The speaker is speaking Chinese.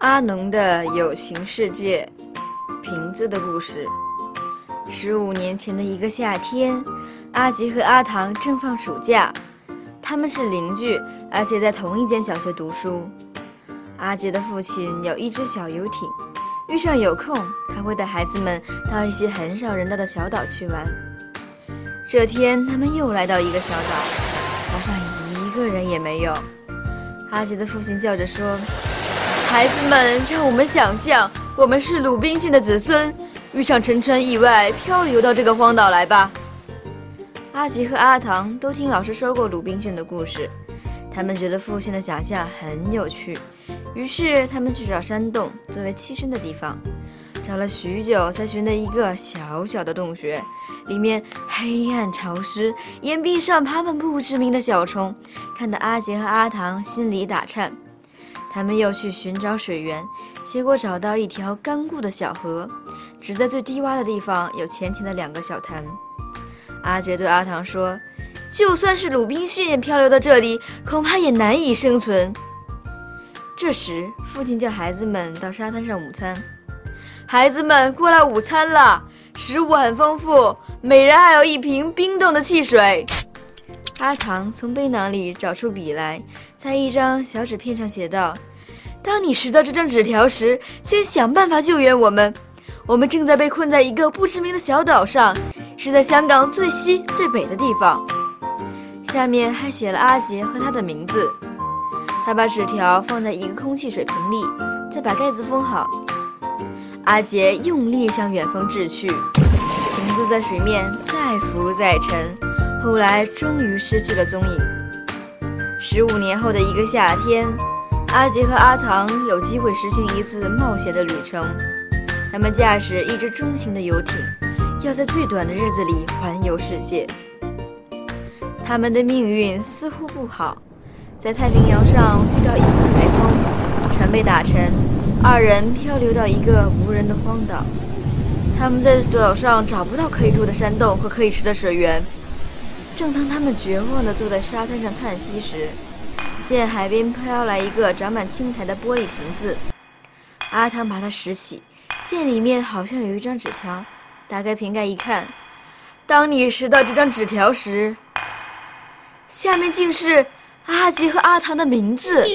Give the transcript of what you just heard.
阿农的友情世界，瓶子的故事。十五年前的一个夏天，阿吉和阿唐正放暑假，他们是邻居，而且在同一间小学读书。阿杰的父亲有一只小游艇，遇上有空，他会带孩子们到一些很少人到的小岛去玩。这天，他们又来到一个小岛，岛上一个人也没有。阿杰的父亲叫着说。孩子们，让我们想象，我们是鲁滨逊的子孙，遇上沉船意外，漂流到这个荒岛来吧。阿吉和阿唐都听老师说过鲁滨逊的故事，他们觉得父亲的想象很有趣，于是他们去找山洞作为栖身的地方，找了许久才寻得一个小小的洞穴，里面黑暗潮湿，岩壁上爬满不知名的小虫，看得阿杰和阿唐心里打颤。他们又去寻找水源，结果找到一条干固的小河，只在最低洼的地方有浅浅的两个小潭。阿杰对阿唐说：“就算是鲁滨逊漂流到这里，恐怕也难以生存。”这时，父亲叫孩子们到沙滩上午餐。孩子们过来午餐了，食物很丰富，每人还有一瓶冰冻的汽水。阿唐从背囊里找出笔来，在一张小纸片上写道：“当你拾到这张纸条时，先想办法救援我们。我们正在被困在一个不知名的小岛上，是在香港最西最北的地方。”下面还写了阿杰和他的名字。他把纸条放在一个空气水瓶里，再把盖子封好。阿杰用力向远方掷去，瓶子在水面再浮再沉。后来终于失去了踪影。十五年后的一个夏天，阿杰和阿唐有机会实行一次冒险的旅程。他们驾驶一只中型的游艇，要在最短的日子里环游世界。他们的命运似乎不好，在太平洋上遇到一股台风，船被打沉，二人漂流到一个无人的荒岛。他们在岛上找不到可以住的山洞和可以吃的水源。正当他们绝望地坐在沙滩上叹息时，见海边飘来一个长满青苔的玻璃瓶子。阿汤把它拾起，见里面好像有一张纸条。打开瓶盖一看，当你拾到这张纸条时，下面竟是阿吉和阿唐的名字。